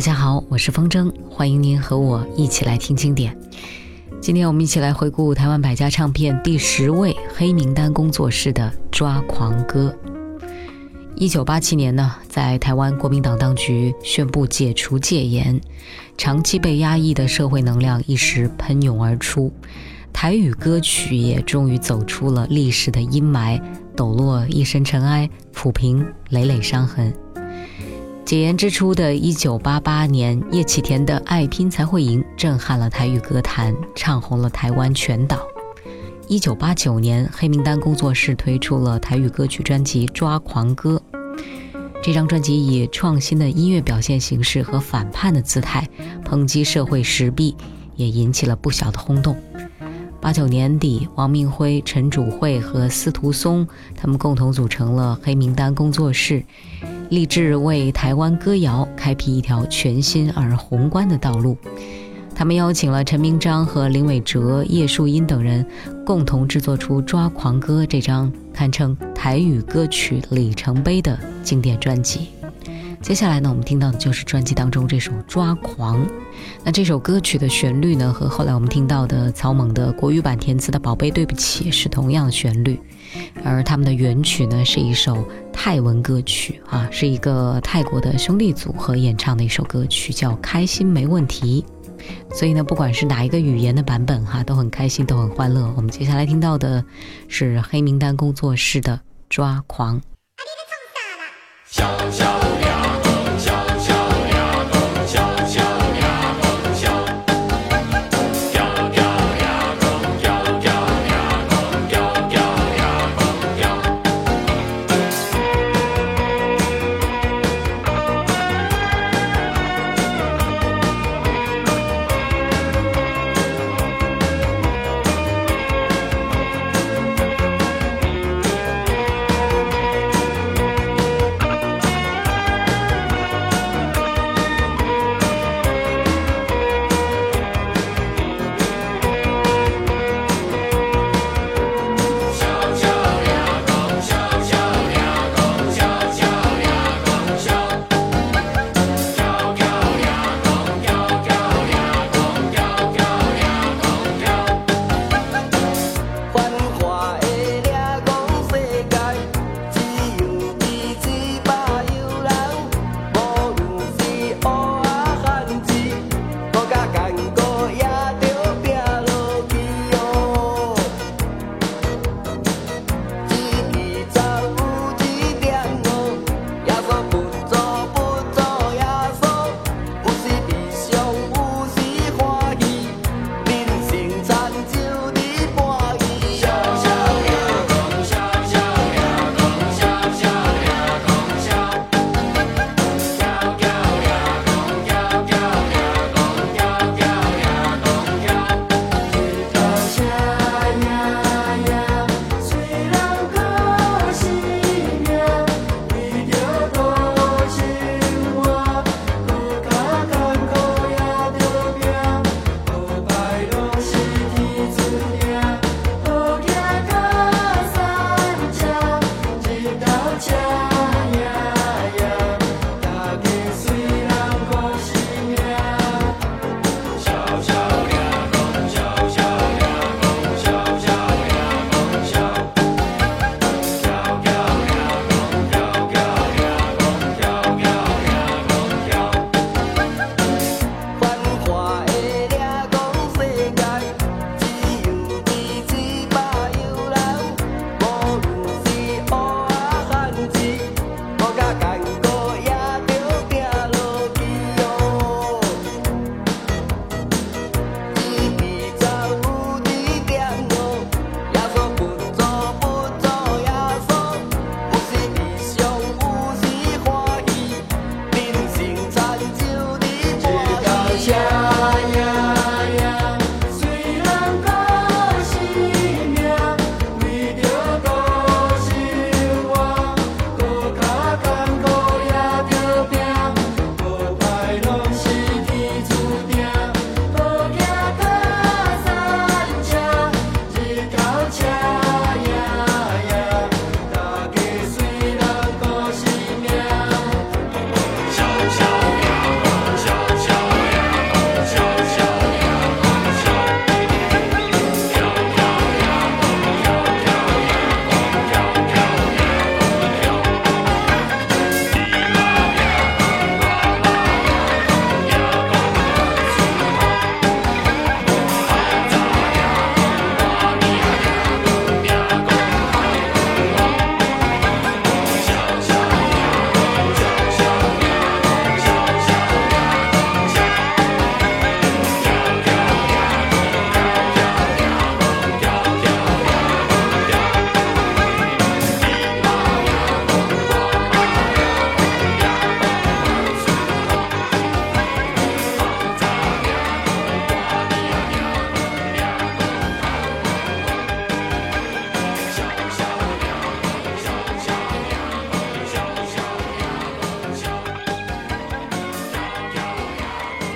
大家好，我是风筝，欢迎您和我一起来听经典。今天我们一起来回顾台湾百家唱片第十位黑名单工作室的《抓狂歌》。一九八七年呢，在台湾国民党当局宣布解除戒严，长期被压抑的社会能量一时喷涌而出，台语歌曲也终于走出了历史的阴霾，抖落一身尘埃，抚平累累伤痕。解严之初的一九八八年，叶启田的《爱拼才会赢》震撼了台语歌坛，唱红了台湾全岛。一九八九年，黑名单工作室推出了台语歌曲专辑《抓狂歌》。这张专辑以创新的音乐表现形式和反叛的姿态抨击社会时弊，也引起了不小的轰动。八九年底，王明辉、陈主慧和司徒松他们共同组成了黑名单工作室，立志为台湾歌谣开辟一条全新而宏观的道路。他们邀请了陈明章和林伟哲、叶树英等人，共同制作出《抓狂歌》这张堪称台语歌曲里程碑的经典专辑。接下来呢，我们听到的就是专辑当中这首《抓狂》。那这首歌曲的旋律呢，和后来我们听到的草蜢的国语版填词的《宝贝对不起》是同样的旋律，而他们的原曲呢，是一首泰文歌曲啊，是一个泰国的兄弟组合演唱的一首歌曲，叫《开心没问题》。所以呢，不管是哪一个语言的版本哈，都很开心，都很欢乐。我们接下来听到的是黑名单工作室的《抓狂》。小小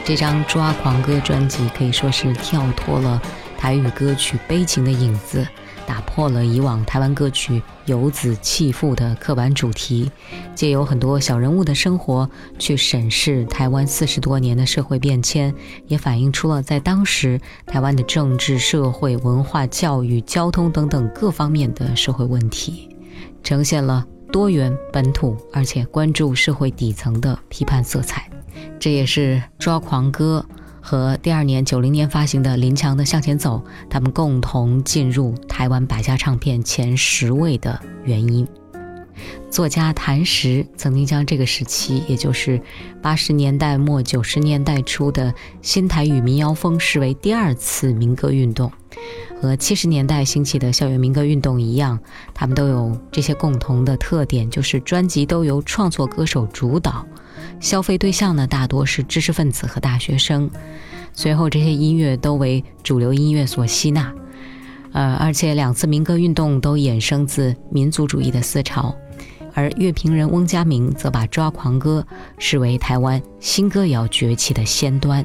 这张《抓狂歌》专辑可以说是跳脱了台语歌曲悲情的影子。打破了以往台湾歌曲游子弃妇的刻板主题，借由很多小人物的生活去审视台湾四十多年的社会变迁，也反映出了在当时台湾的政治、社会、文化、教育、交通等等各方面的社会问题，呈现了多元、本土而且关注社会底层的批判色彩。这也是抓狂歌。和第二年九零年发行的林强的《向前走》，他们共同进入台湾百家唱片前十位的原因。作家谭石曾经将这个时期，也就是八十年代末九十年代初的新台语民谣风，视为第二次民歌运动。和七十年代兴起的校园民歌运动一样，他们都有这些共同的特点，就是专辑都由创作歌手主导。消费对象呢，大多是知识分子和大学生。随后，这些音乐都为主流音乐所吸纳。呃，而且两次民歌运动都衍生自民族主义的思潮。而乐评人翁佳明则把抓狂歌视为台湾新歌谣崛起的先端。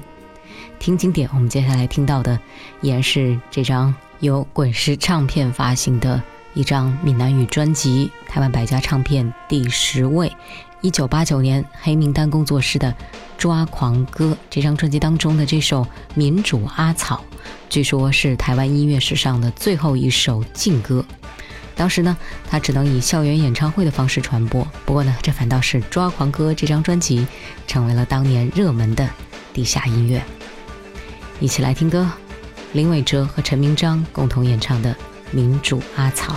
听经典，我们接下来听到的依然是这张由滚石唱片发行的一张闽南语专辑，台湾百家唱片第十位。一九八九年，黑名单工作室的《抓狂歌》这张专辑当中的这首《民主阿草》，据说是台湾音乐史上的最后一首禁歌。当时呢，它只能以校园演唱会的方式传播。不过呢，这反倒是《抓狂歌》这张专辑成为了当年热门的地下音乐。一起来听歌，林伟哲和陈明章共同演唱的《民主阿草》。